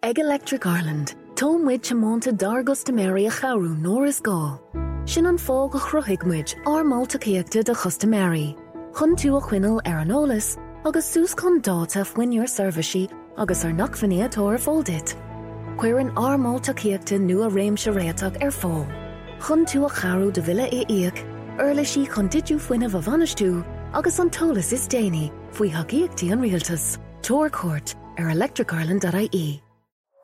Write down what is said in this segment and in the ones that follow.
Egg Electric Ireland, Tom muid monta dargus de Mary a charú nóir is gá. Sin an fág a chruhiigmuid ar mátaíachta de chustaméí. Chn tú a chuinal ar an ólas agus sús chun dáta foioinúor serviceí agus ar nachfanéadtóir fóldit. Cuir an armáltaíachta nu a réimse réach ar fá. Chn tú a charú de vile é íag, Erle sí chun ditú foioine a bhanistú agus an tolas is déine faoi haíochttaí an rialtas, Torcourt ar electricireland.ie.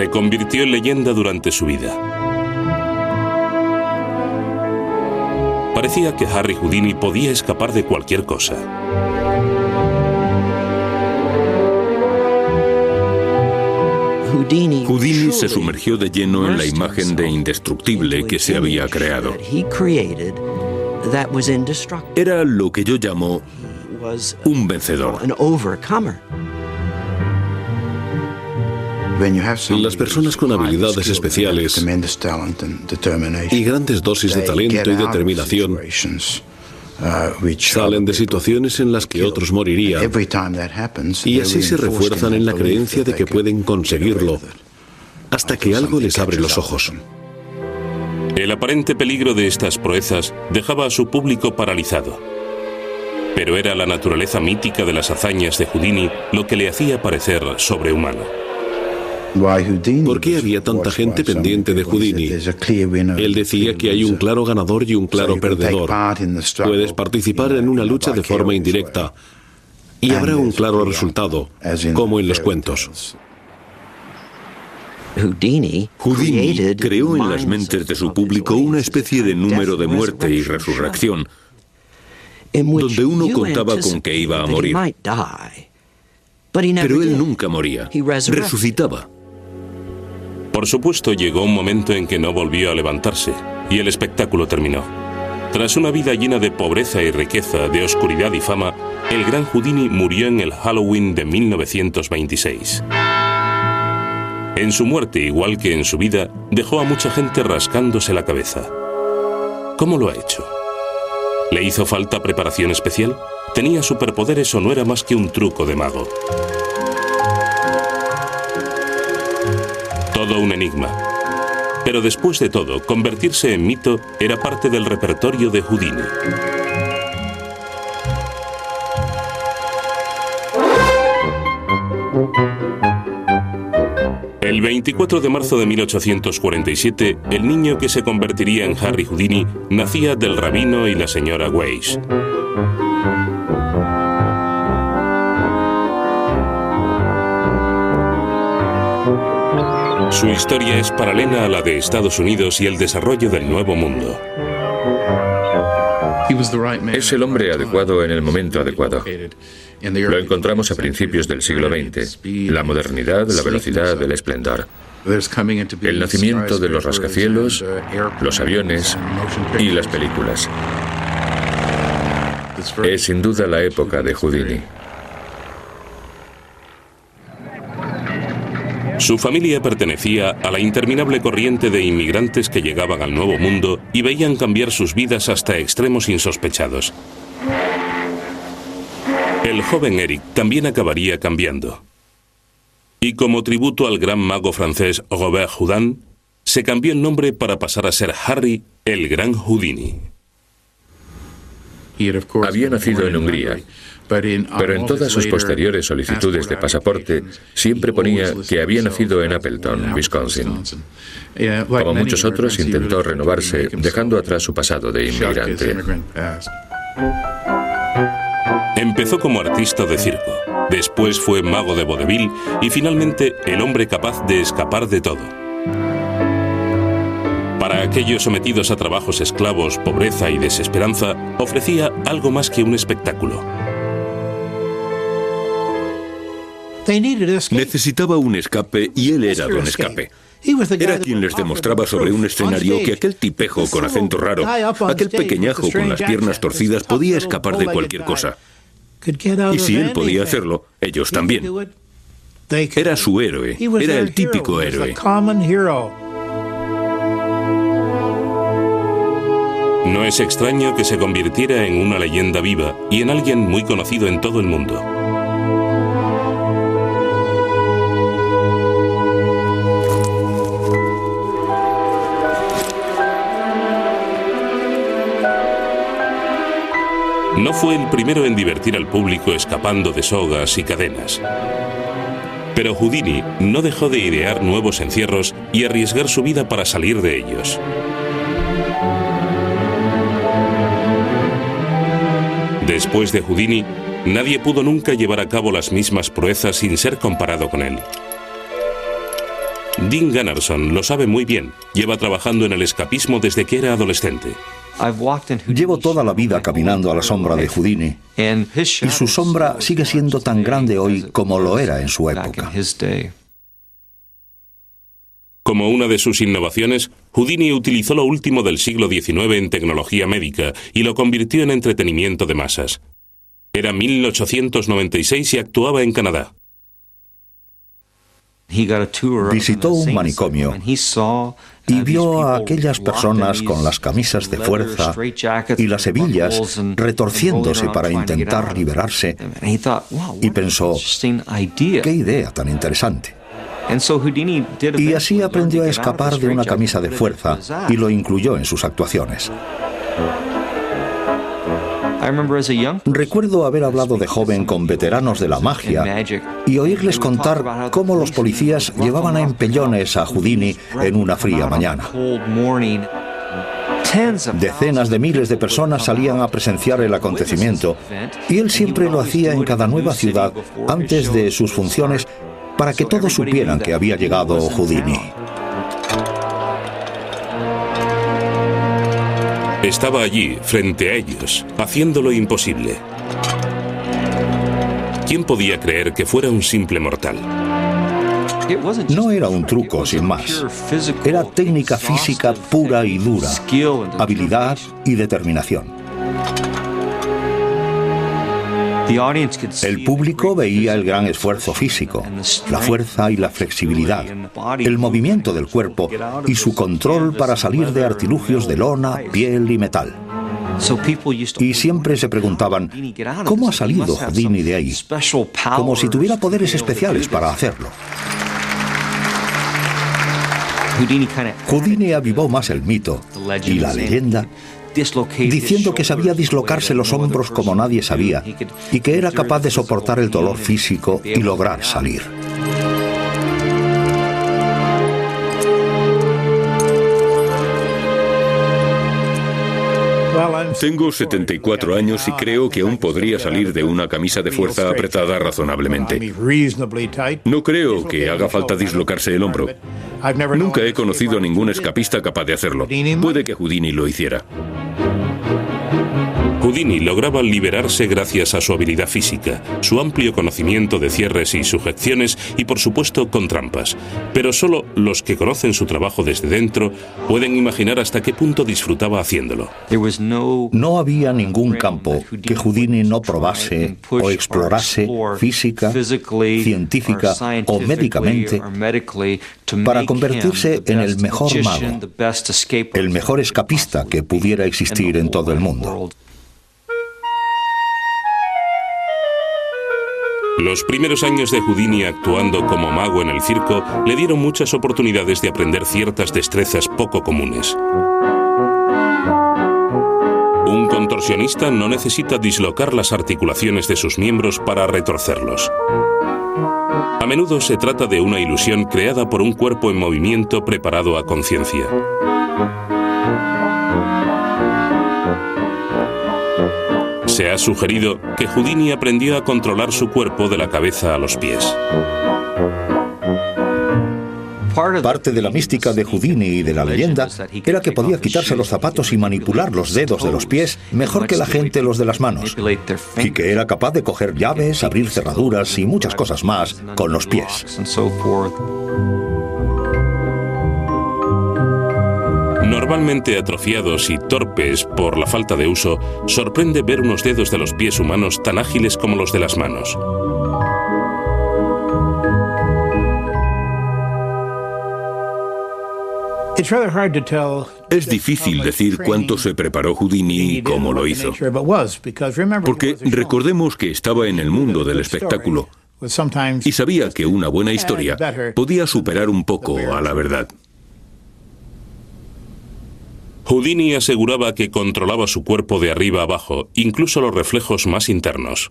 Se convirtió en leyenda durante su vida. Parecía que Harry Houdini podía escapar de cualquier cosa. Houdini se sumergió de lleno en la imagen de indestructible que se había creado. Era lo que yo llamo un vencedor. Las personas con habilidades especiales y grandes dosis de talento y determinación salen de situaciones en las que otros morirían y así se refuerzan en la creencia de que pueden conseguirlo hasta que algo les abre los ojos. El aparente peligro de estas proezas dejaba a su público paralizado. Pero era la naturaleza mítica de las hazañas de Houdini lo que le hacía parecer sobrehumano. ¿Por qué había tanta gente pendiente de Houdini? Él decía que hay un claro ganador y un claro perdedor. Puedes participar en una lucha de forma indirecta y habrá un claro resultado, como en los cuentos. Houdini creó en las mentes de su público una especie de número de muerte y resurrección, donde uno contaba con que iba a morir. Pero él nunca moría, resucitaba. Por supuesto, llegó un momento en que no volvió a levantarse, y el espectáculo terminó. Tras una vida llena de pobreza y riqueza, de oscuridad y fama, el gran Houdini murió en el Halloween de 1926. En su muerte, igual que en su vida, dejó a mucha gente rascándose la cabeza. ¿Cómo lo ha hecho? ¿Le hizo falta preparación especial? ¿Tenía superpoderes o no era más que un truco de mago? Un enigma. Pero después de todo, convertirse en mito era parte del repertorio de Houdini. El 24 de marzo de 1847, el niño que se convertiría en Harry Houdini nacía del rabino y la señora Weiss. Su historia es paralela a la de Estados Unidos y el desarrollo del Nuevo Mundo. Es el hombre adecuado en el momento adecuado. Lo encontramos a principios del siglo XX. La modernidad, la velocidad, el esplendor. El nacimiento de los rascacielos, los aviones y las películas. Es sin duda la época de Houdini. Su familia pertenecía a la interminable corriente de inmigrantes que llegaban al Nuevo Mundo y veían cambiar sus vidas hasta extremos insospechados. El joven Eric también acabaría cambiando. Y como tributo al gran mago francés Robert Houdin, se cambió el nombre para pasar a ser Harry el Gran Houdini. Había nacido en Hungría, pero en todas sus posteriores solicitudes de pasaporte siempre ponía que había nacido en Appleton, Wisconsin. Como muchos otros, intentó renovarse, dejando atrás su pasado de inmigrante. Empezó como artista de circo, después fue mago de vodevil y finalmente el hombre capaz de escapar de todo. Para aquellos sometidos a trabajos esclavos, pobreza y desesperanza, ofrecía algo más que un espectáculo. Necesitaba un escape y él era don escape. Era quien les demostraba sobre un escenario que aquel tipejo con acento raro, aquel pequeñajo con las piernas torcidas podía escapar de cualquier cosa. Y si él podía hacerlo, ellos también. Era su héroe, era el típico héroe. No es extraño que se convirtiera en una leyenda viva y en alguien muy conocido en todo el mundo. No fue el primero en divertir al público escapando de sogas y cadenas. Pero Houdini no dejó de idear nuevos encierros y arriesgar su vida para salir de ellos. Después de Houdini, nadie pudo nunca llevar a cabo las mismas proezas sin ser comparado con él. Dean Gunnarsson lo sabe muy bien, lleva trabajando en el escapismo desde que era adolescente. Llevo toda la vida caminando a la sombra de Houdini y su sombra sigue siendo tan grande hoy como lo era en su época. Como una de sus innovaciones, Houdini utilizó lo último del siglo XIX en tecnología médica y lo convirtió en entretenimiento de masas. Era 1896 y actuaba en Canadá. Visitó un manicomio y vio a aquellas personas con las camisas de fuerza y las hebillas retorciéndose para intentar liberarse y pensó, qué idea tan interesante. Y así aprendió a escapar de una camisa de fuerza y lo incluyó en sus actuaciones. Recuerdo haber hablado de joven con veteranos de la magia y oírles contar cómo los policías llevaban a empellones a Houdini en una fría mañana. Decenas de miles de personas salían a presenciar el acontecimiento y él siempre lo hacía en cada nueva ciudad antes de sus funciones para que todos supieran que había llegado Houdini. Estaba allí, frente a ellos, haciendo lo imposible. ¿Quién podía creer que fuera un simple mortal? No era un truco sin más. Era técnica física pura y dura, habilidad y determinación. El público veía el gran esfuerzo físico, la fuerza y la flexibilidad, el movimiento del cuerpo y su control para salir de artilugios de lona, piel y metal. Y siempre se preguntaban, ¿cómo ha salido Houdini de ahí? Como si tuviera poderes especiales para hacerlo. Houdini avivó más el mito y la leyenda diciendo que sabía dislocarse los hombros como nadie sabía y que era capaz de soportar el dolor físico y lograr salir. Tengo 74 años y creo que aún podría salir de una camisa de fuerza apretada razonablemente. No creo que haga falta dislocarse el hombro. Nunca he conocido a ningún escapista capaz de hacerlo. Puede que Houdini lo hiciera. Houdini lograba liberarse gracias a su habilidad física, su amplio conocimiento de cierres y sujeciones y por supuesto con trampas. Pero solo los que conocen su trabajo desde dentro pueden imaginar hasta qué punto disfrutaba haciéndolo. No había ningún campo que Houdini no probase o explorase física, científica o médicamente para convertirse en el mejor mago, el mejor escapista que pudiera existir en todo el mundo. Los primeros años de Houdini actuando como mago en el circo le dieron muchas oportunidades de aprender ciertas destrezas poco comunes. Un contorsionista no necesita dislocar las articulaciones de sus miembros para retorcerlos. A menudo se trata de una ilusión creada por un cuerpo en movimiento preparado a conciencia. Se ha sugerido que Houdini aprendió a controlar su cuerpo de la cabeza a los pies. Parte de la mística de Houdini y de la leyenda era que podía quitarse los zapatos y manipular los dedos de los pies mejor que la gente los de las manos. Y que era capaz de coger llaves, abrir cerraduras y muchas cosas más con los pies. Normalmente atrofiados y torpes por la falta de uso, sorprende ver unos dedos de los pies humanos tan ágiles como los de las manos. Es difícil decir cuánto se preparó Houdini y cómo lo hizo. Porque recordemos que estaba en el mundo del espectáculo y sabía que una buena historia podía superar un poco a la verdad. Houdini aseguraba que controlaba su cuerpo de arriba abajo, incluso los reflejos más internos.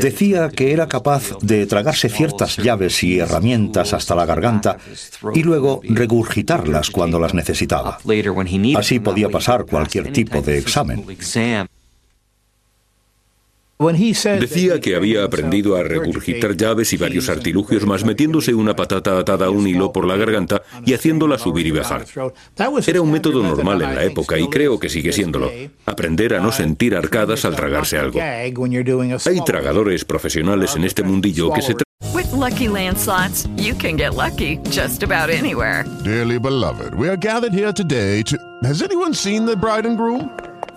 Decía que era capaz de tragarse ciertas llaves y herramientas hasta la garganta y luego regurgitarlas cuando las necesitaba. Así podía pasar cualquier tipo de examen. Decía que había aprendido a regurgitar llaves y varios artilugios más metiéndose una patata atada a un hilo por la garganta y haciéndola subir y bajar. Era un método normal en la época y creo que sigue siéndolo. Aprender a no sentir arcadas al tragarse algo. Hay tragadores profesionales en este mundillo que se With lucky landslots, you can get lucky just about anywhere. Dearly beloved, we are gathered here today to. Has anyone seen the bride and groom?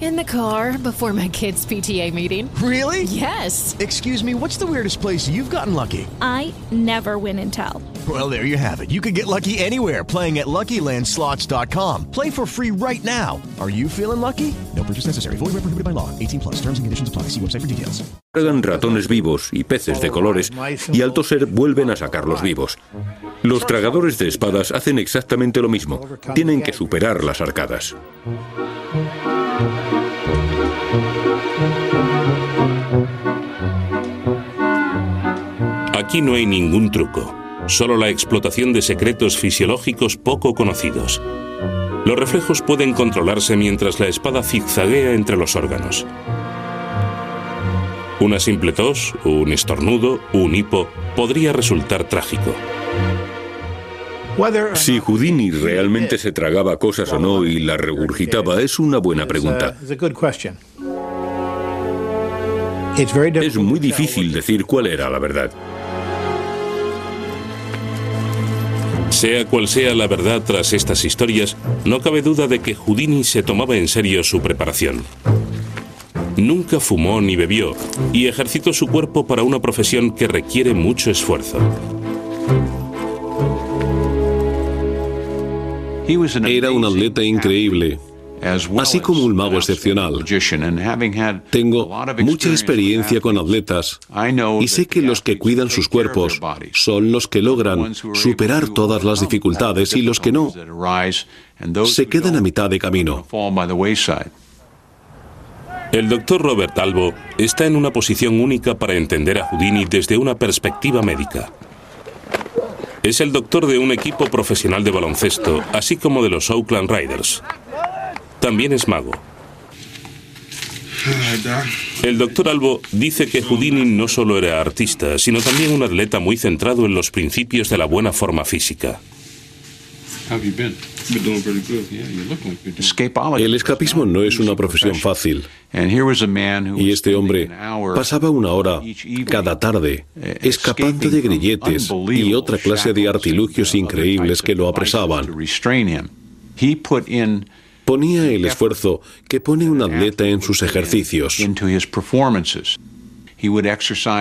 In the car before my kids' PTA meeting. Really? Yes. Excuse me, what's the weirdest place you've gotten lucky? I never win and tell. Well, there you have it. You can get lucky anywhere playing at LuckyLandSlots.com. Play for free right now. Are you feeling lucky? No purchase necessary. Void where prohibited by law. 18 plus. Terms and conditions apply. See website for details. Tragan ratones vivos y peces de colores y al toser vuelven a sacarlos vivos. Los tragadores de espadas hacen exactamente lo mismo. Tienen que superar las arcadas. Aquí no hay ningún truco, solo la explotación de secretos fisiológicos poco conocidos. Los reflejos pueden controlarse mientras la espada zigzaguea entre los órganos. Una simple tos, un estornudo, un hipo podría resultar trágico. Si Houdini realmente se tragaba cosas o no y las regurgitaba es una buena pregunta. Es muy difícil decir cuál era la verdad. Sea cual sea la verdad tras estas historias, no cabe duda de que Houdini se tomaba en serio su preparación. Nunca fumó ni bebió y ejercitó su cuerpo para una profesión que requiere mucho esfuerzo. Era un atleta increíble, así como un mago excepcional. Tengo mucha experiencia con atletas y sé que los que cuidan sus cuerpos son los que logran superar todas las dificultades y los que no se quedan a mitad de camino. El doctor Robert Albo está en una posición única para entender a Houdini desde una perspectiva médica. Es el doctor de un equipo profesional de baloncesto, así como de los Oakland Riders. También es mago. El doctor Albo dice que Houdini no solo era artista, sino también un atleta muy centrado en los principios de la buena forma física. El escapismo no es una profesión fácil. Y este hombre pasaba una hora cada tarde escapando de grilletes y otra clase de artilugios increíbles que lo apresaban. Ponía el esfuerzo que pone un atleta en sus ejercicios.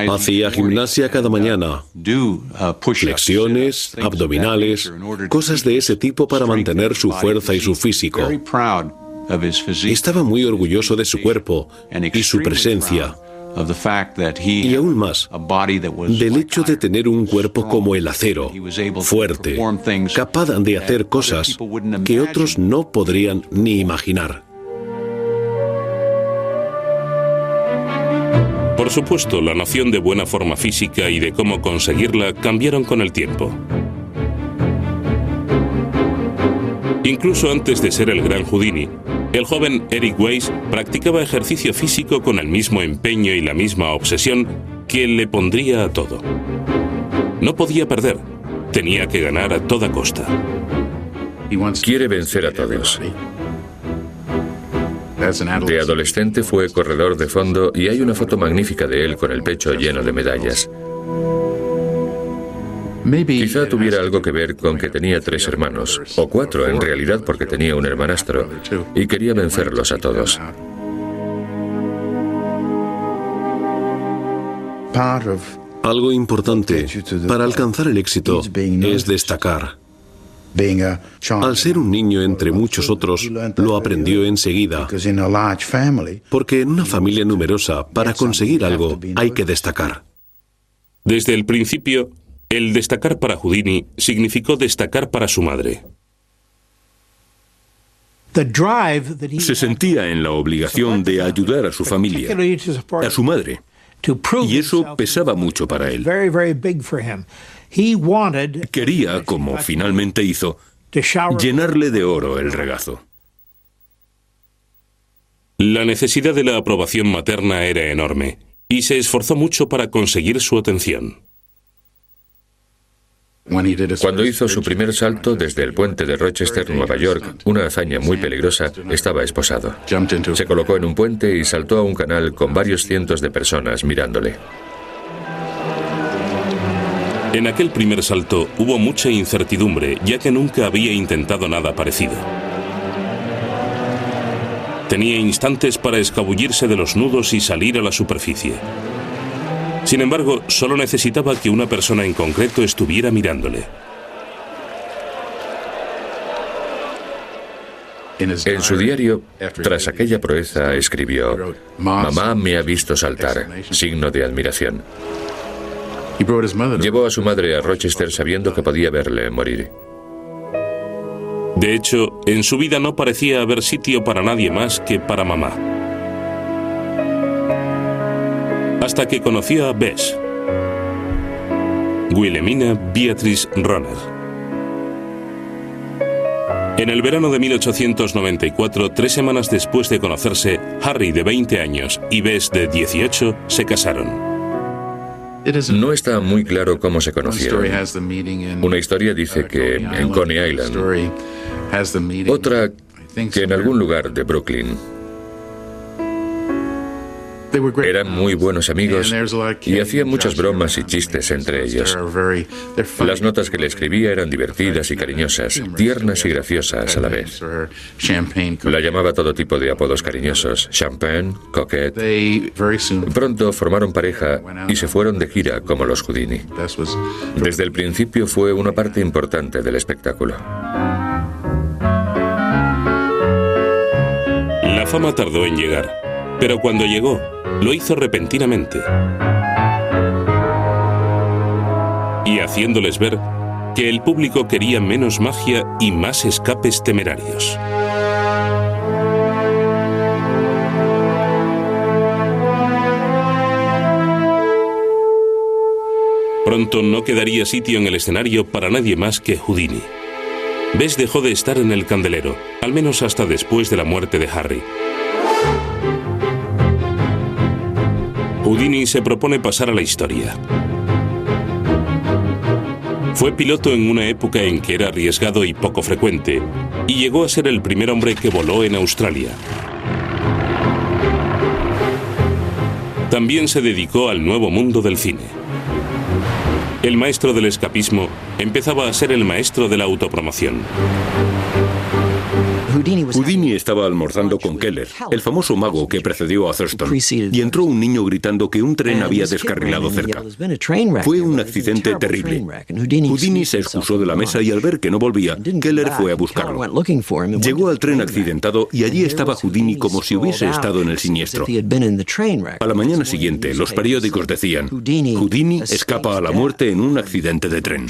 Hacía gimnasia cada mañana, flexiones, abdominales, cosas de ese tipo para mantener su fuerza y su físico. Estaba muy orgulloso de su cuerpo y su presencia. Y aún más, del hecho de tener un cuerpo como el acero, fuerte, capaz de hacer cosas que otros no podrían ni imaginar. Por supuesto, la noción de buena forma física y de cómo conseguirla cambiaron con el tiempo. Incluso antes de ser el gran Houdini, el joven Eric Weiss practicaba ejercicio físico con el mismo empeño y la misma obsesión que le pondría a todo. No podía perder, tenía que ganar a toda costa. Quiere vencer a todos. De adolescente fue corredor de fondo y hay una foto magnífica de él con el pecho lleno de medallas. Quizá tuviera algo que ver con que tenía tres hermanos, o cuatro en realidad porque tenía un hermanastro, y quería vencerlos a todos. Algo importante para alcanzar el éxito es destacar. Al ser un niño entre muchos otros, lo aprendió enseguida, porque en una familia numerosa, para conseguir algo, hay que destacar. Desde el principio, el destacar para Houdini significó destacar para su madre. Se sentía en la obligación de ayudar a su familia, a su madre, y eso pesaba mucho para él. Quería, como finalmente hizo, llenarle de oro el regazo. La necesidad de la aprobación materna era enorme, y se esforzó mucho para conseguir su atención. Cuando hizo su primer salto desde el puente de Rochester, Nueva York, una hazaña muy peligrosa, estaba esposado. Se colocó en un puente y saltó a un canal con varios cientos de personas mirándole. En aquel primer salto hubo mucha incertidumbre, ya que nunca había intentado nada parecido. Tenía instantes para escabullirse de los nudos y salir a la superficie. Sin embargo, solo necesitaba que una persona en concreto estuviera mirándole. En su diario, tras aquella proeza, escribió, Mamá me ha visto saltar, signo de admiración. Llevó a su madre a Rochester sabiendo que podía verle morir. De hecho, en su vida no parecía haber sitio para nadie más que para mamá. Hasta que conoció a Bess, Wilhelmina Beatrice Ronner. En el verano de 1894, tres semanas después de conocerse, Harry, de 20 años, y Bess, de 18, se casaron. No está muy claro cómo se conocieron. Una historia dice que en Coney Island, otra que en algún lugar de Brooklyn. Eran muy buenos amigos y hacían muchas bromas y chistes entre ellos. Las notas que le escribía eran divertidas y cariñosas, tiernas y graciosas a la vez. La llamaba todo tipo de apodos cariñosos, champagne, coquette. Pronto formaron pareja y se fueron de gira como los Houdini. Desde el principio fue una parte importante del espectáculo. La fama tardó en llegar, pero cuando llegó, lo hizo repentinamente. Y haciéndoles ver que el público quería menos magia y más escapes temerarios. Pronto no quedaría sitio en el escenario para nadie más que Houdini. Bess dejó de estar en el candelero, al menos hasta después de la muerte de Harry. Houdini se propone pasar a la historia. Fue piloto en una época en que era arriesgado y poco frecuente, y llegó a ser el primer hombre que voló en Australia. También se dedicó al nuevo mundo del cine. El maestro del escapismo empezaba a ser el maestro de la autopromoción. Houdini estaba almorzando con Keller, el famoso mago que precedió a Thurston, y entró un niño gritando que un tren había descarrilado cerca. Fue un accidente terrible. Houdini se excusó de la mesa y al ver que no volvía, Keller fue a buscarlo. Llegó al tren accidentado y allí estaba Houdini como si hubiese estado en el siniestro. A la mañana siguiente, los periódicos decían, Houdini escapa a la muerte en un accidente de tren.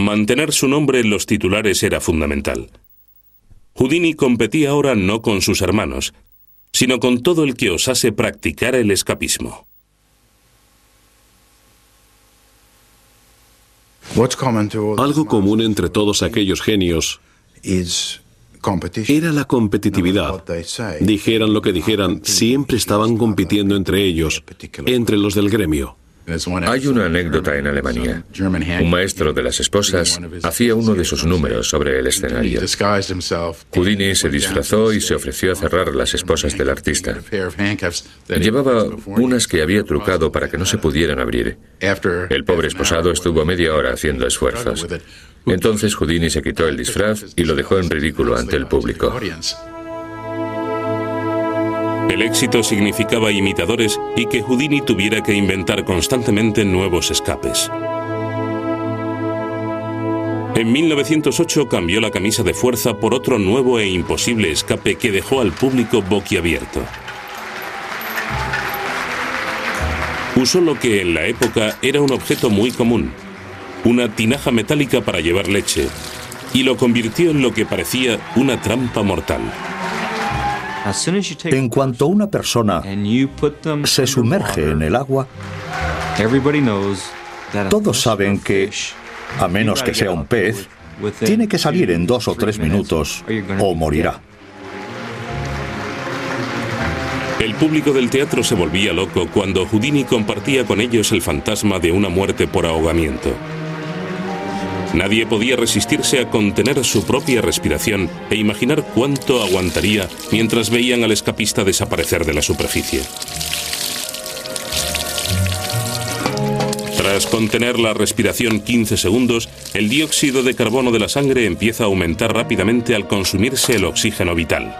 Mantener su nombre en los titulares era fundamental. Houdini competía ahora no con sus hermanos, sino con todo el que osase practicar el escapismo. Algo común entre todos aquellos genios era la competitividad. Dijeran lo que dijeran, siempre estaban compitiendo entre ellos, entre los del gremio. Hay una anécdota en Alemania. Un maestro de las esposas hacía uno de sus números sobre el escenario. Houdini se disfrazó y se ofreció a cerrar las esposas del artista. Llevaba unas que había trucado para que no se pudieran abrir. El pobre esposado estuvo media hora haciendo esfuerzos. Entonces Houdini se quitó el disfraz y lo dejó en ridículo ante el público. El éxito significaba imitadores y que Houdini tuviera que inventar constantemente nuevos escapes. En 1908 cambió la camisa de fuerza por otro nuevo e imposible escape que dejó al público boquiabierto. Usó lo que en la época era un objeto muy común, una tinaja metálica para llevar leche, y lo convirtió en lo que parecía una trampa mortal. En cuanto una persona se sumerge en el agua, todos saben que, a menos que sea un pez, tiene que salir en dos o tres minutos o morirá. El público del teatro se volvía loco cuando Houdini compartía con ellos el fantasma de una muerte por ahogamiento. Nadie podía resistirse a contener su propia respiración e imaginar cuánto aguantaría mientras veían al escapista desaparecer de la superficie. Tras contener la respiración 15 segundos, el dióxido de carbono de la sangre empieza a aumentar rápidamente al consumirse el oxígeno vital.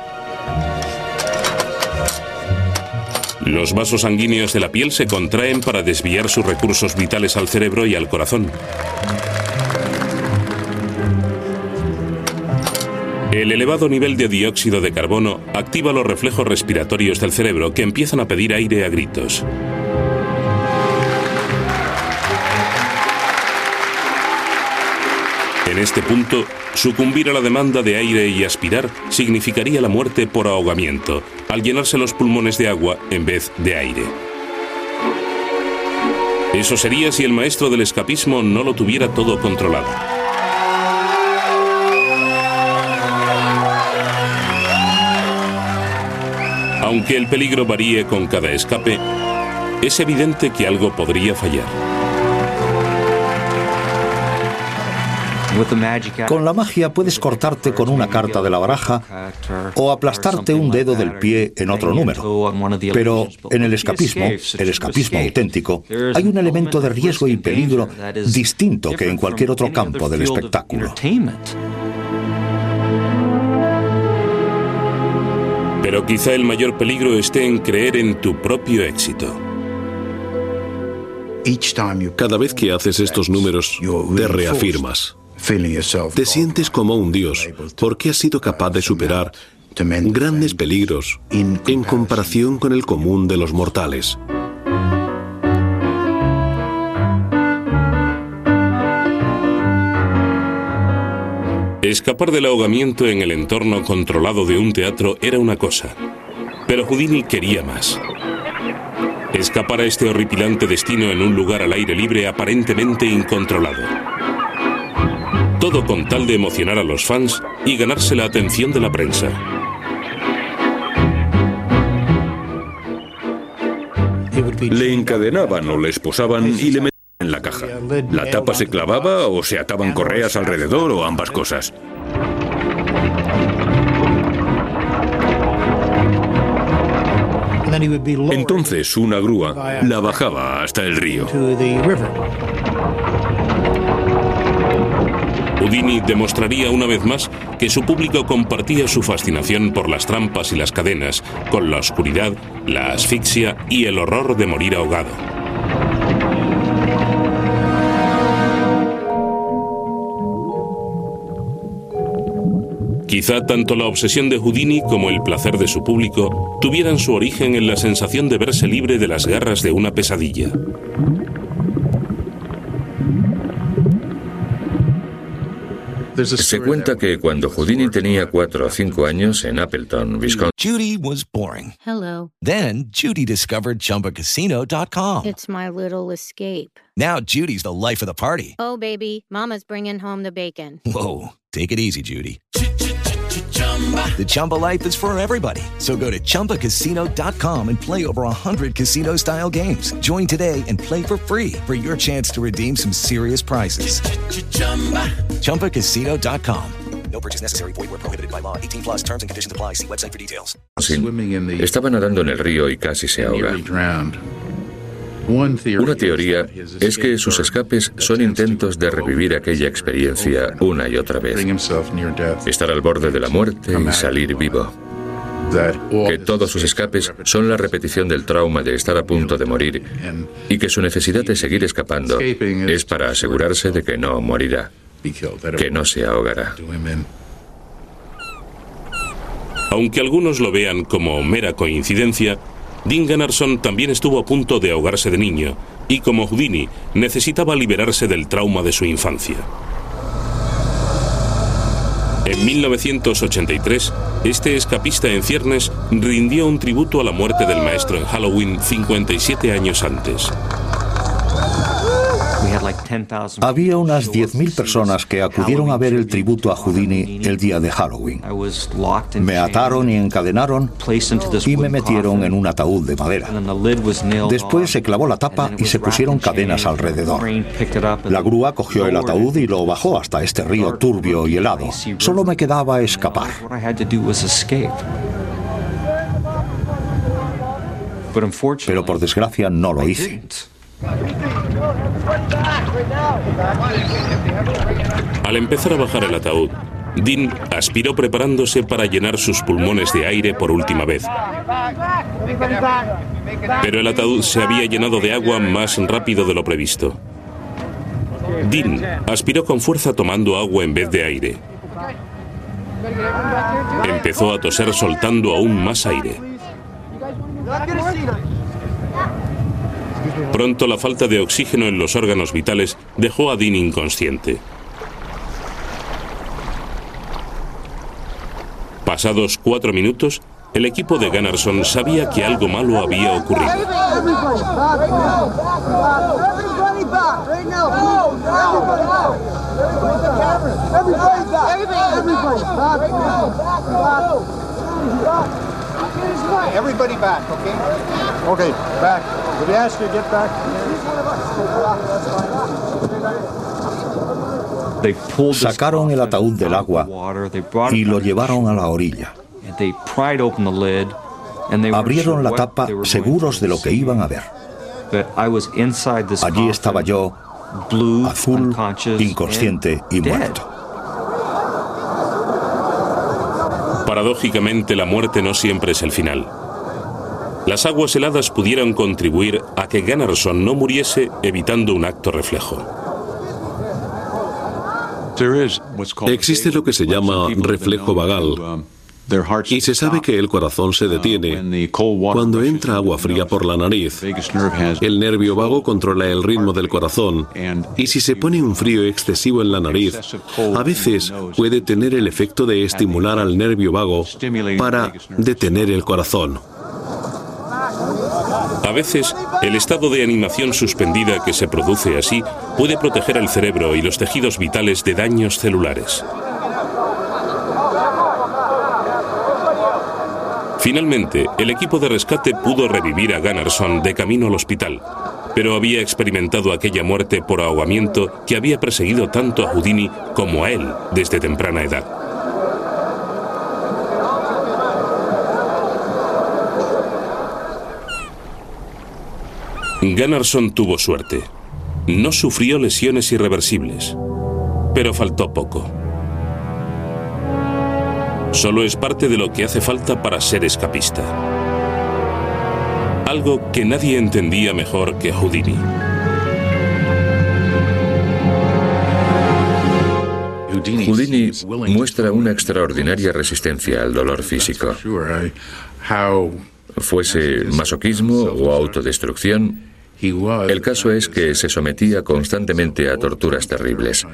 Los vasos sanguíneos de la piel se contraen para desviar sus recursos vitales al cerebro y al corazón. El elevado nivel de dióxido de carbono activa los reflejos respiratorios del cerebro que empiezan a pedir aire a gritos. En este punto, sucumbir a la demanda de aire y aspirar significaría la muerte por ahogamiento, al llenarse los pulmones de agua en vez de aire. Eso sería si el maestro del escapismo no lo tuviera todo controlado. Aunque el peligro varíe con cada escape, es evidente que algo podría fallar. Con la magia puedes cortarte con una carta de la baraja o aplastarte un dedo del pie en otro número. Pero en el escapismo, el escapismo auténtico, hay un elemento de riesgo y peligro distinto que en cualquier otro campo del espectáculo. Pero quizá el mayor peligro esté en creer en tu propio éxito. Cada vez que haces estos números, te reafirmas. Te sientes como un dios porque has sido capaz de superar grandes peligros en comparación con el común de los mortales. Escapar del ahogamiento en el entorno controlado de un teatro era una cosa, pero Houdini quería más. Escapar a este horripilante destino en un lugar al aire libre aparentemente incontrolado. Todo con tal de emocionar a los fans y ganarse la atención de la prensa. Le encadenaban o le esposaban y le metían en la caja. La tapa se clavaba o se ataban correas alrededor o ambas cosas. Entonces una grúa la bajaba hasta el río. Houdini demostraría una vez más que su público compartía su fascinación por las trampas y las cadenas, con la oscuridad, la asfixia y el horror de morir ahogado. Quizá tanto la obsesión de Houdini como el placer de su público tuvieran su origen en la sensación de verse libre de las garras de una pesadilla. Se cuenta que cuando Houdini tenía cuatro o cinco años en Appleton, Wisconsin. Judy was boring. Hello. Then Judy discovered ChumbaCasino.com. It's my little escape. Now Judy's the life of the party. Oh, baby, Mama's bringing home the bacon. Whoa, take it easy, Judy. The Chumba life is for everybody. So go to ChumbaCasino.com and play over 100 casino style games. Join today and play for free for your chance to redeem some serious prizes. ChumbaCasino.com. No purchase necessary. Void where prohibited by law. 18 plus terms and conditions apply. See website for details. Estaba nadando en el río y casi se ahoga. Una teoría es que sus escapes son intentos de revivir aquella experiencia una y otra vez. Estar al borde de la muerte y salir vivo. Que todos sus escapes son la repetición del trauma de estar a punto de morir y que su necesidad de seguir escapando es para asegurarse de que no morirá, que no se ahogará. Aunque algunos lo vean como mera coincidencia, Dean Gunnarsson también estuvo a punto de ahogarse de niño y como Houdini necesitaba liberarse del trauma de su infancia. En 1983, este escapista en ciernes rindió un tributo a la muerte del maestro en Halloween 57 años antes. Había unas 10.000 personas que acudieron a ver el tributo a Houdini el día de Halloween. Me ataron y encadenaron y me metieron en un ataúd de madera. Después se clavó la tapa y se pusieron cadenas alrededor. La grúa cogió el ataúd y lo bajó hasta este río turbio y helado. Solo me quedaba escapar. Pero por desgracia no lo hice. Al empezar a bajar el ataúd, Dean aspiró preparándose para llenar sus pulmones de aire por última vez. Pero el ataúd se había llenado de agua más rápido de lo previsto. Dean aspiró con fuerza tomando agua en vez de aire. Empezó a toser soltando aún más aire. Pronto la falta de oxígeno en los órganos vitales dejó a Dean inconsciente. Pasados cuatro minutos, el equipo de Gunnarsson sabía que algo malo había ocurrido. Everybody back, okay? Okay, back. Did we ask you to get back? Sacaron el ataúd del agua y lo llevaron a la orilla. Abrieron la tapa seguros de lo que iban a ver. Allí estaba yo, azul, inconsciente y muerto. Paradójicamente, la muerte no siempre es el final. Las aguas heladas pudieran contribuir a que Gunnarsson no muriese evitando un acto reflejo. Existe lo que se llama reflejo vagal. Y se sabe que el corazón se detiene cuando entra agua fría por la nariz. El nervio vago controla el ritmo del corazón y si se pone un frío excesivo en la nariz, a veces puede tener el efecto de estimular al nervio vago para detener el corazón. A veces, el estado de animación suspendida que se produce así puede proteger al cerebro y los tejidos vitales de daños celulares. Finalmente, el equipo de rescate pudo revivir a Gunnarsson de camino al hospital, pero había experimentado aquella muerte por ahogamiento que había perseguido tanto a Houdini como a él desde temprana edad. Gunnarsson tuvo suerte. No sufrió lesiones irreversibles, pero faltó poco. Solo es parte de lo que hace falta para ser escapista. Algo que nadie entendía mejor que Houdini. Houdini muestra una extraordinaria resistencia al dolor físico. Fuese masoquismo o autodestrucción, el caso es que se sometía constantemente a torturas terribles.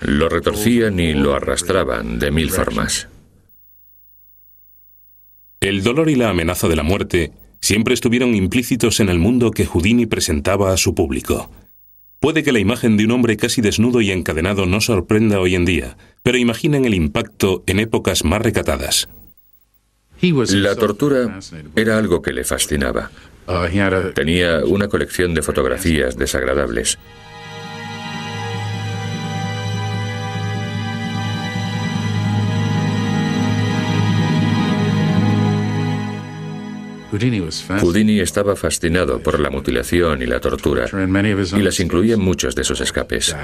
Lo retorcían y lo arrastraban de mil formas. El dolor y la amenaza de la muerte siempre estuvieron implícitos en el mundo que Houdini presentaba a su público. Puede que la imagen de un hombre casi desnudo y encadenado no sorprenda hoy en día, pero imaginen el impacto en épocas más recatadas. La tortura era algo que le fascinaba. Tenía una colección de fotografías desagradables. Houdini estaba fascinado por la mutilación y la tortura y las incluía en muchos de sus escapes.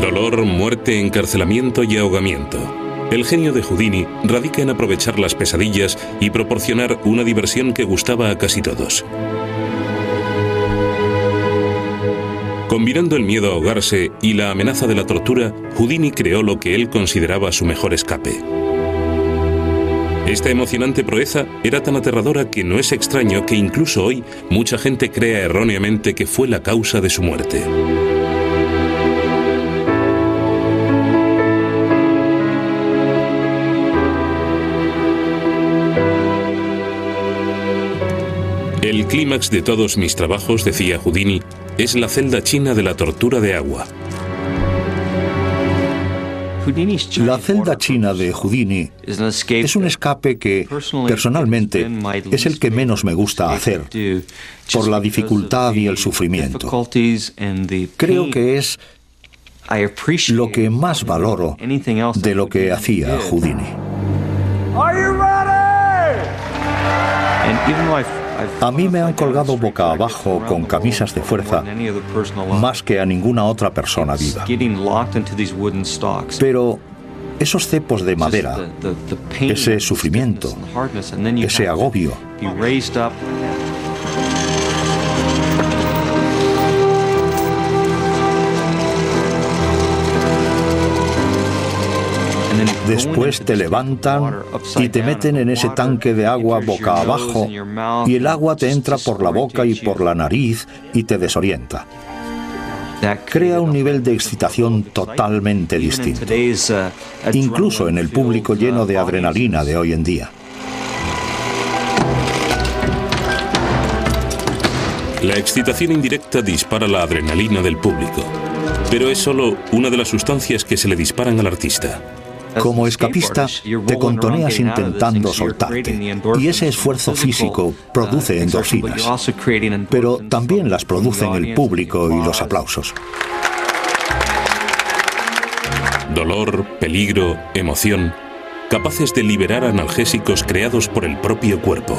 Dolor, muerte, encarcelamiento y ahogamiento. El genio de Houdini radica en aprovechar las pesadillas y proporcionar una diversión que gustaba a casi todos. Combinando el miedo a ahogarse y la amenaza de la tortura, Houdini creó lo que él consideraba su mejor escape. Esta emocionante proeza era tan aterradora que no es extraño que incluso hoy mucha gente crea erróneamente que fue la causa de su muerte. El clímax de todos mis trabajos, decía Houdini, es la celda china de la tortura de agua. La celda china de Houdini es un escape que, personalmente, es el que menos me gusta hacer, por la dificultad y el sufrimiento. Creo que es lo que más valoro de lo que hacía Houdini. A mí me han colgado boca abajo con camisas de fuerza más que a ninguna otra persona viva. Pero esos cepos de madera, ese sufrimiento, ese agobio, Después te levantan y te meten en ese tanque de agua boca abajo y el agua te entra por la boca y por la nariz y te desorienta. Crea un nivel de excitación totalmente distinto, incluso en el público lleno de adrenalina de hoy en día. La excitación indirecta dispara la adrenalina del público, pero es solo una de las sustancias que se le disparan al artista. Como escapista, te contoneas intentando soltarte, y ese esfuerzo físico produce endorfinas, pero también las producen el público y los aplausos. Dolor, peligro, emoción, capaces de liberar analgésicos creados por el propio cuerpo.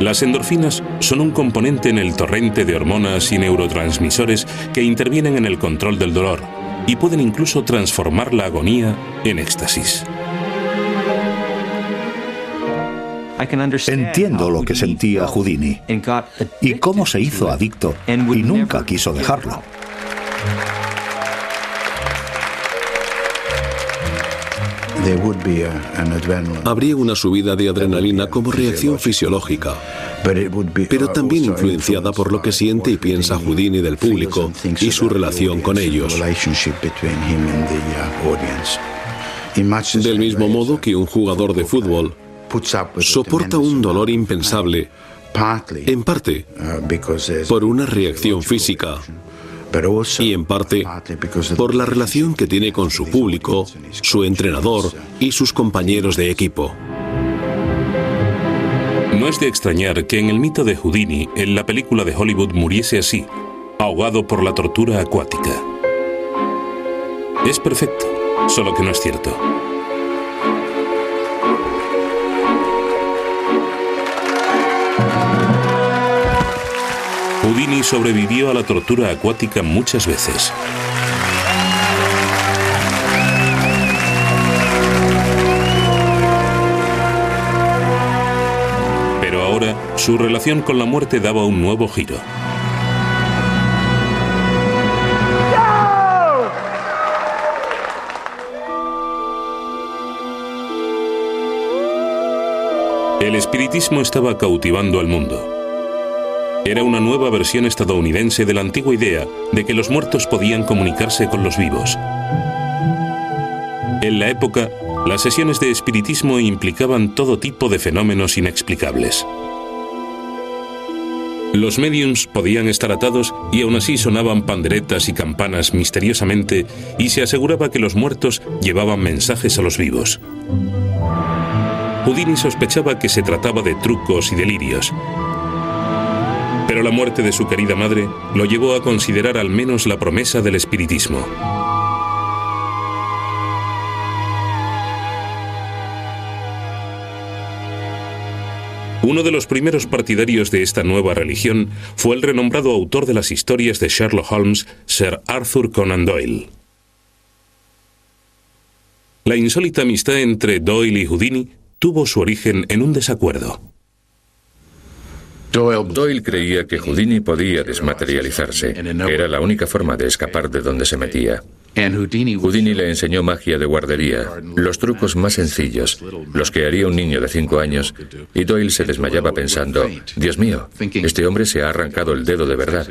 Las endorfinas son un componente en el torrente de hormonas y neurotransmisores que intervienen en el control del dolor y pueden incluso transformar la agonía en éxtasis. Entiendo lo que sentía Houdini y cómo se hizo adicto y nunca quiso dejarlo. Habría una subida de adrenalina como reacción fisiológica, pero también influenciada por lo que siente y piensa Houdini del público y su relación con ellos. Del mismo modo que un jugador de fútbol soporta un dolor impensable, en parte por una reacción física y en parte por la relación que tiene con su público, su entrenador y sus compañeros de equipo. No es de extrañar que en el mito de Houdini, en la película de Hollywood, muriese así, ahogado por la tortura acuática. Es perfecto, solo que no es cierto. Houdini sobrevivió a la tortura acuática muchas veces. Su relación con la muerte daba un nuevo giro. El espiritismo estaba cautivando al mundo. Era una nueva versión estadounidense de la antigua idea de que los muertos podían comunicarse con los vivos. En la época, las sesiones de espiritismo implicaban todo tipo de fenómenos inexplicables. Los mediums podían estar atados y aún así sonaban panderetas y campanas misteriosamente y se aseguraba que los muertos llevaban mensajes a los vivos. Houdini sospechaba que se trataba de trucos y delirios, pero la muerte de su querida madre lo llevó a considerar al menos la promesa del espiritismo. Uno de los primeros partidarios de esta nueva religión fue el renombrado autor de las historias de Sherlock Holmes, Sir Arthur Conan Doyle. La insólita amistad entre Doyle y Houdini tuvo su origen en un desacuerdo. Doyle creía que Houdini podía desmaterializarse. Era la única forma de escapar de donde se metía. Houdini le enseñó magia de guardería, los trucos más sencillos, los que haría un niño de cinco años, y Doyle se desmayaba pensando, Dios mío, este hombre se ha arrancado el dedo de verdad.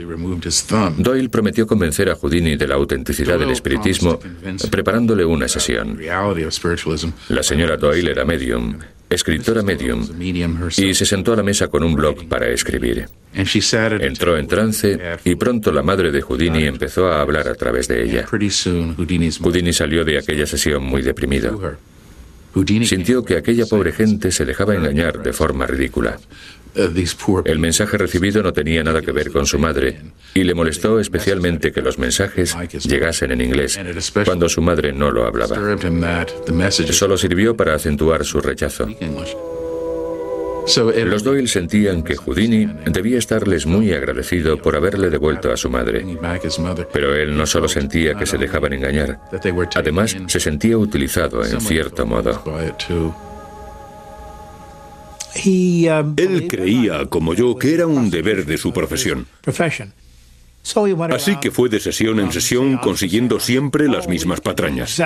Doyle prometió convencer a Houdini de la autenticidad del espiritismo preparándole una sesión. La señora Doyle era medium escritora medium, y se sentó a la mesa con un blog para escribir. Entró en trance y pronto la madre de Houdini empezó a hablar a través de ella. Houdini salió de aquella sesión muy deprimido. Sintió que aquella pobre gente se dejaba engañar de forma ridícula. El mensaje recibido no tenía nada que ver con su madre y le molestó especialmente que los mensajes llegasen en inglés cuando su madre no lo hablaba. Solo sirvió para acentuar su rechazo. Los Doyle sentían que Houdini debía estarles muy agradecido por haberle devuelto a su madre. Pero él no solo sentía que se dejaban engañar, además se sentía utilizado en cierto modo. Él creía, como yo, que era un deber de su profesión. Así que fue de sesión en sesión consiguiendo siempre las mismas patrañas.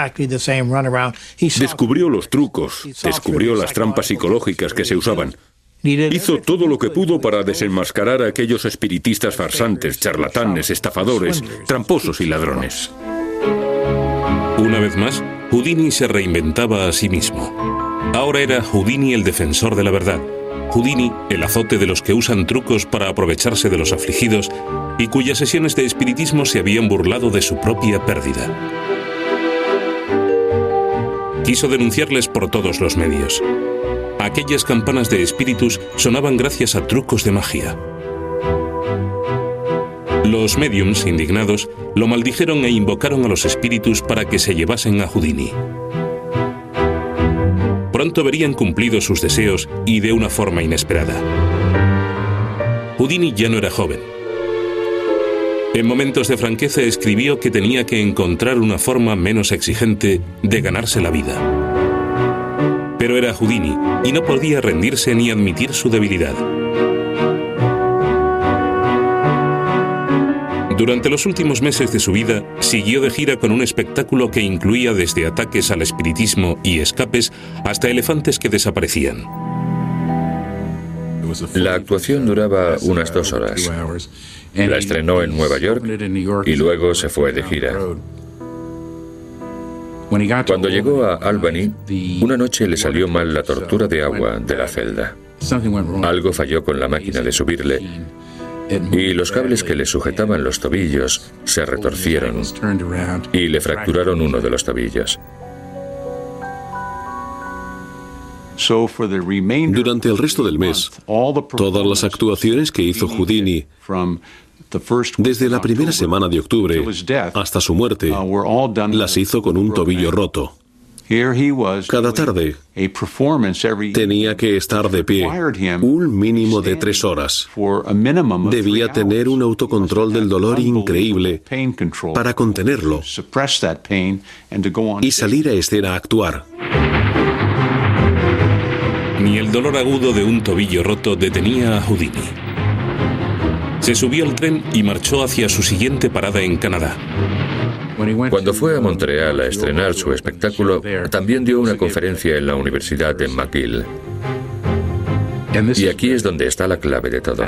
Descubrió los trucos, descubrió las trampas psicológicas que se usaban. Hizo todo lo que pudo para desenmascarar a aquellos espiritistas farsantes, charlatanes, estafadores, tramposos y ladrones. Una vez más, Houdini se reinventaba a sí mismo. Ahora era Houdini el defensor de la verdad, Houdini el azote de los que usan trucos para aprovecharse de los afligidos y cuyas sesiones de espiritismo se habían burlado de su propia pérdida. quiso denunciarles por todos los medios. Aquellas campanas de espíritus sonaban gracias a trucos de magia. Los mediums, indignados, lo maldijeron e invocaron a los espíritus para que se llevasen a Houdini. Pronto verían cumplidos sus deseos y de una forma inesperada. Houdini ya no era joven. En momentos de franqueza escribió que tenía que encontrar una forma menos exigente de ganarse la vida. Pero era Houdini y no podía rendirse ni admitir su debilidad. Durante los últimos meses de su vida, siguió de gira con un espectáculo que incluía desde ataques al espiritismo y escapes hasta elefantes que desaparecían. La actuación duraba unas dos horas. La estrenó en Nueva York y luego se fue de gira. Cuando llegó a Albany, una noche le salió mal la tortura de agua de la celda. Algo falló con la máquina de subirle y los cables que le sujetaban los tobillos se retorcieron y le fracturaron uno de los tobillos. Durante el resto del mes, todas las actuaciones que hizo Houdini, desde la primera semana de octubre hasta su muerte, las hizo con un tobillo roto. Cada tarde tenía que estar de pie un mínimo de tres horas. Debía tener un autocontrol del dolor increíble para contenerlo y salir a escena a actuar. Ni el dolor agudo de un tobillo roto detenía a Houdini. Se subió al tren y marchó hacia su siguiente parada en Canadá. Cuando fue a Montreal a estrenar su espectáculo, también dio una conferencia en la Universidad de McGill. Y aquí es donde está la clave de todo.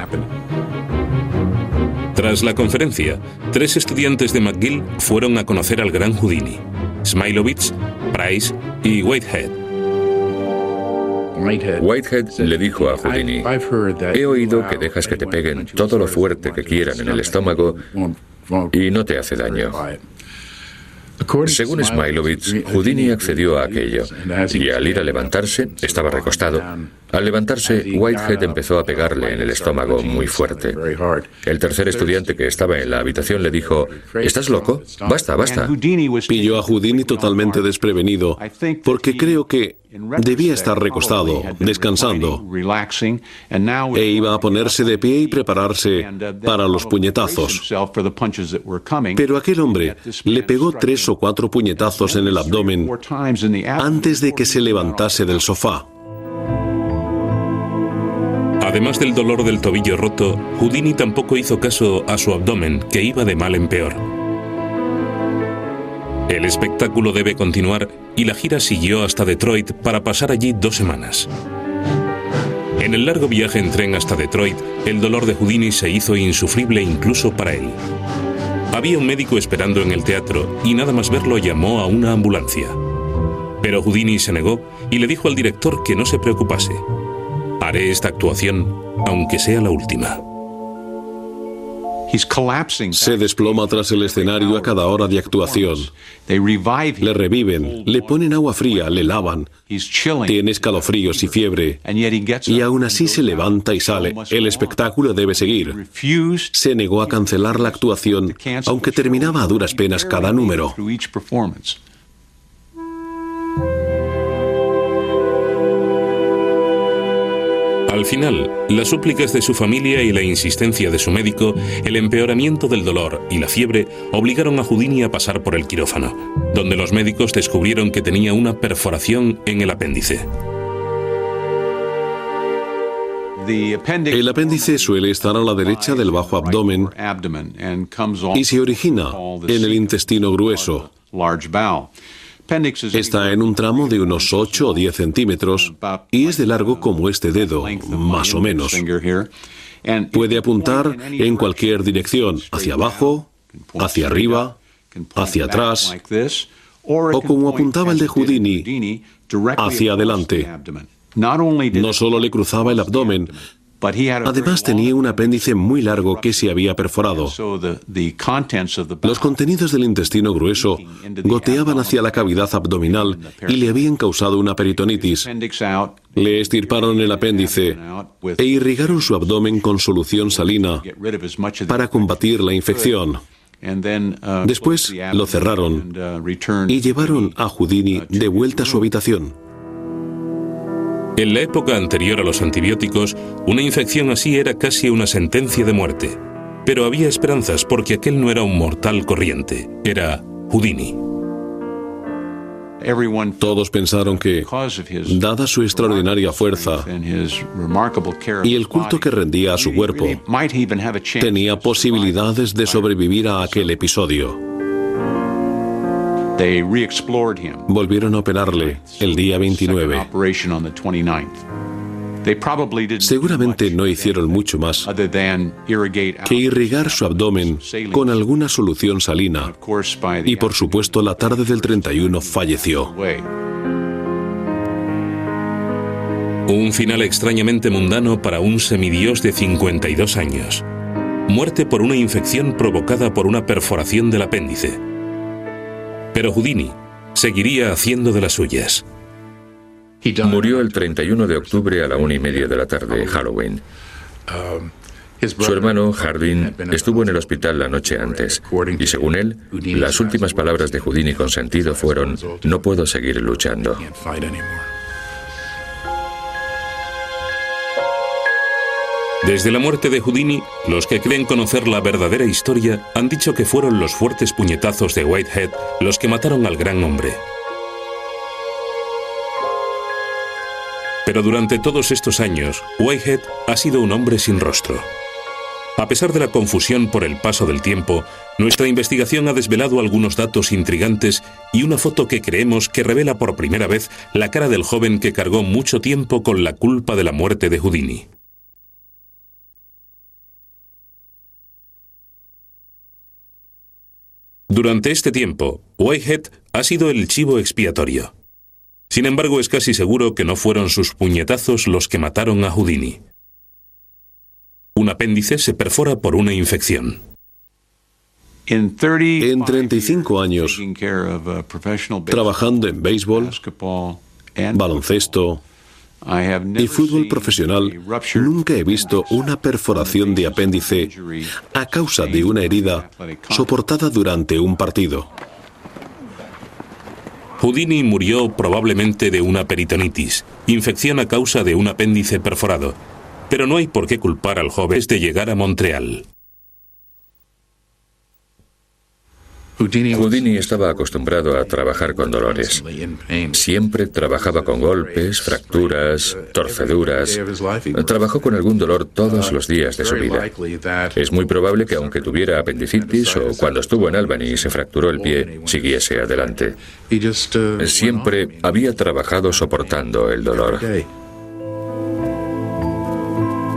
Tras la conferencia, tres estudiantes de McGill fueron a conocer al gran Houdini: Smilovitz, Price y Whitehead. Whitehead le dijo a Houdini, he oído que dejas que te peguen todo lo fuerte que quieran en el estómago y no te hace daño. Según Smilovitz, Houdini accedió a aquello y al ir a levantarse, estaba recostado. Al levantarse, Whitehead empezó a pegarle en el estómago muy fuerte. El tercer estudiante que estaba en la habitación le dijo, ¿estás loco? Basta, basta. Pilló a Houdini totalmente desprevenido, porque creo que Debía estar recostado, descansando, e iba a ponerse de pie y prepararse para los puñetazos. Pero aquel hombre le pegó tres o cuatro puñetazos en el abdomen antes de que se levantase del sofá. Además del dolor del tobillo roto, Houdini tampoco hizo caso a su abdomen, que iba de mal en peor. El espectáculo debe continuar y la gira siguió hasta Detroit para pasar allí dos semanas. En el largo viaje en tren hasta Detroit, el dolor de Houdini se hizo insufrible incluso para él. Había un médico esperando en el teatro y nada más verlo llamó a una ambulancia. Pero Houdini se negó y le dijo al director que no se preocupase. Haré esta actuación, aunque sea la última. Se desploma tras el escenario a cada hora de actuación. Le reviven, le ponen agua fría, le lavan. Tiene escalofríos y fiebre. Y aún así se levanta y sale. El espectáculo debe seguir. Se negó a cancelar la actuación, aunque terminaba a duras penas cada número. Al final, las súplicas de su familia y la insistencia de su médico, el empeoramiento del dolor y la fiebre obligaron a Houdini a pasar por el quirófano, donde los médicos descubrieron que tenía una perforación en el apéndice. El apéndice suele estar a la derecha del bajo abdomen y se origina en el intestino grueso. Está en un tramo de unos 8 o 10 centímetros y es de largo como este dedo, más o menos. Puede apuntar en cualquier dirección, hacia abajo, hacia arriba, hacia atrás, o como apuntaba el de Houdini, hacia adelante. No solo le cruzaba el abdomen, Además tenía un apéndice muy largo que se había perforado. Los contenidos del intestino grueso goteaban hacia la cavidad abdominal y le habían causado una peritonitis. Le estirparon el apéndice e irrigaron su abdomen con solución salina para combatir la infección. Después lo cerraron y llevaron a Houdini de vuelta a su habitación. En la época anterior a los antibióticos, una infección así era casi una sentencia de muerte. Pero había esperanzas porque aquel no era un mortal corriente, era Houdini. Todos pensaron que, dada su extraordinaria fuerza y el culto que rendía a su cuerpo, tenía posibilidades de sobrevivir a aquel episodio. Volvieron a operarle el día 29. Seguramente no hicieron mucho más que irrigar su abdomen con alguna solución salina y por supuesto la tarde del 31 falleció. Un final extrañamente mundano para un semidios de 52 años. Muerte por una infección provocada por una perforación del apéndice. Pero Houdini seguiría haciendo de las suyas. Murió el 31 de octubre a la una y media de la tarde, Halloween. Su hermano, Hardin, estuvo en el hospital la noche antes y según él, las últimas palabras de Houdini con sentido fueron, no puedo seguir luchando. Desde la muerte de Houdini, los que creen conocer la verdadera historia han dicho que fueron los fuertes puñetazos de Whitehead los que mataron al gran hombre. Pero durante todos estos años, Whitehead ha sido un hombre sin rostro. A pesar de la confusión por el paso del tiempo, nuestra investigación ha desvelado algunos datos intrigantes y una foto que creemos que revela por primera vez la cara del joven que cargó mucho tiempo con la culpa de la muerte de Houdini. Durante este tiempo, Whitehead ha sido el chivo expiatorio. Sin embargo, es casi seguro que no fueron sus puñetazos los que mataron a Houdini. Un apéndice se perfora por una infección. En 35 años, trabajando en béisbol, baloncesto, y fútbol profesional, nunca he visto una perforación de apéndice a causa de una herida soportada durante un partido. Houdini murió probablemente de una peritonitis, infección a causa de un apéndice perforado, pero no hay por qué culpar al joven de llegar a Montreal. Houdini estaba acostumbrado a trabajar con dolores. Siempre trabajaba con golpes, fracturas, torceduras. Trabajó con algún dolor todos los días de su vida. Es muy probable que aunque tuviera apendicitis o cuando estuvo en Albany y se fracturó el pie, siguiese adelante. Siempre había trabajado soportando el dolor.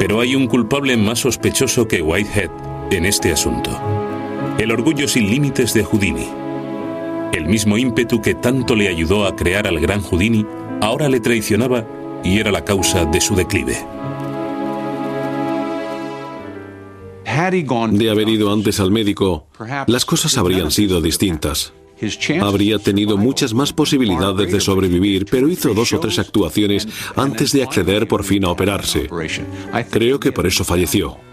Pero hay un culpable más sospechoso que Whitehead en este asunto. El orgullo sin límites de Houdini. El mismo ímpetu que tanto le ayudó a crear al gran Houdini, ahora le traicionaba y era la causa de su declive. De haber ido antes al médico, las cosas habrían sido distintas. Habría tenido muchas más posibilidades de sobrevivir, pero hizo dos o tres actuaciones antes de acceder por fin a operarse. Creo que por eso falleció.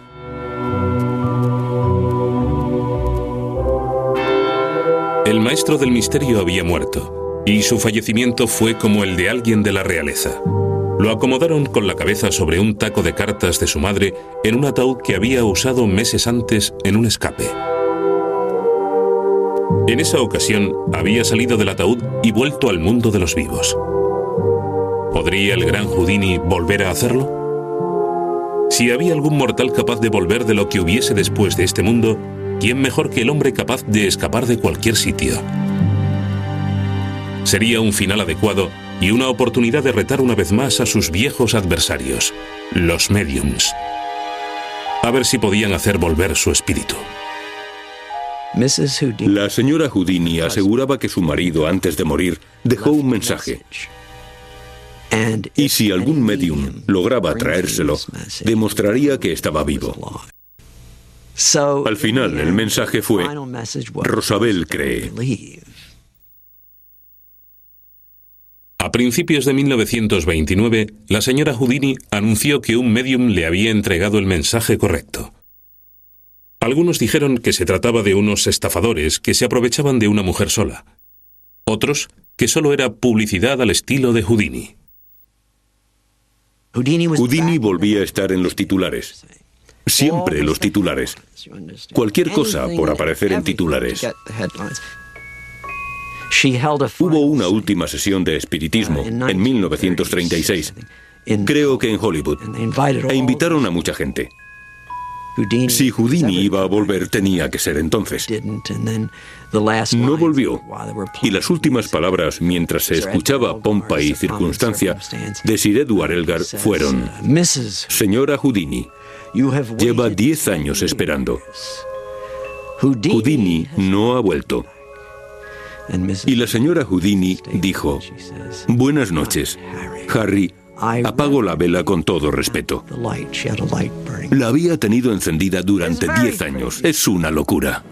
El maestro del misterio había muerto, y su fallecimiento fue como el de alguien de la realeza. Lo acomodaron con la cabeza sobre un taco de cartas de su madre en un ataúd que había usado meses antes en un escape. En esa ocasión había salido del ataúd y vuelto al mundo de los vivos. ¿Podría el gran Houdini volver a hacerlo? Si había algún mortal capaz de volver de lo que hubiese después de este mundo, ¿quién mejor que el hombre capaz de escapar de cualquier sitio? Sería un final adecuado y una oportunidad de retar una vez más a sus viejos adversarios, los mediums. A ver si podían hacer volver su espíritu. La señora Houdini aseguraba que su marido, antes de morir, dejó un mensaje. Y si algún medium lograba traérselo, demostraría que estaba vivo. Al final, el mensaje fue, Rosabel cree. A principios de 1929, la señora Houdini anunció que un medium le había entregado el mensaje correcto. Algunos dijeron que se trataba de unos estafadores que se aprovechaban de una mujer sola. Otros, que solo era publicidad al estilo de Houdini. Houdini volvía a estar en los titulares. Siempre los titulares. Cualquier cosa por aparecer en titulares. Hubo una última sesión de espiritismo en 1936, creo que en Hollywood, e invitaron a mucha gente. Si Houdini iba a volver, tenía que ser entonces. No volvió. Y las últimas palabras, mientras se escuchaba pompa y circunstancia, de Sir Edward Elgar fueron: Señora Houdini, lleva diez años esperando. Houdini no ha vuelto. Y la señora Houdini dijo, Buenas noches, Harry. Apago la vela con todo respeto. La había tenido encendida durante 10 años. Es una locura.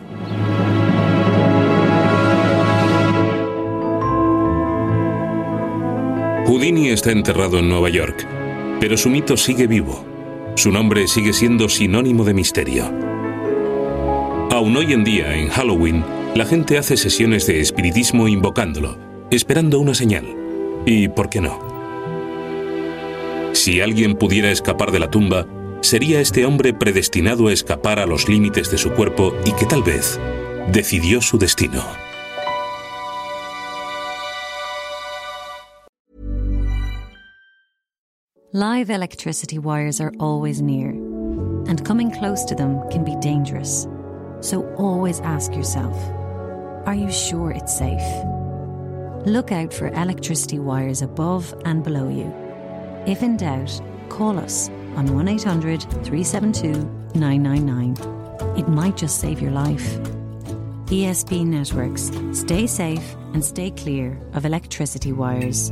Houdini está enterrado en Nueva York, pero su mito sigue vivo. Su nombre sigue siendo sinónimo de misterio. Aún hoy en día, en Halloween, la gente hace sesiones de espiritismo invocándolo, esperando una señal. ¿Y por qué no? Si alguien pudiera escapar de la tumba, sería este hombre predestinado a escapar a los límites de su cuerpo y que tal vez decidió su destino. Live electricity wires are always near, and coming close to them can be dangerous. So always ask yourself Are you sure it's safe? Look out for electricity wires above and below you. If in doubt, call us on 1 800 372 999. It might just save your life. ESP Networks. Stay safe and stay clear of electricity wires.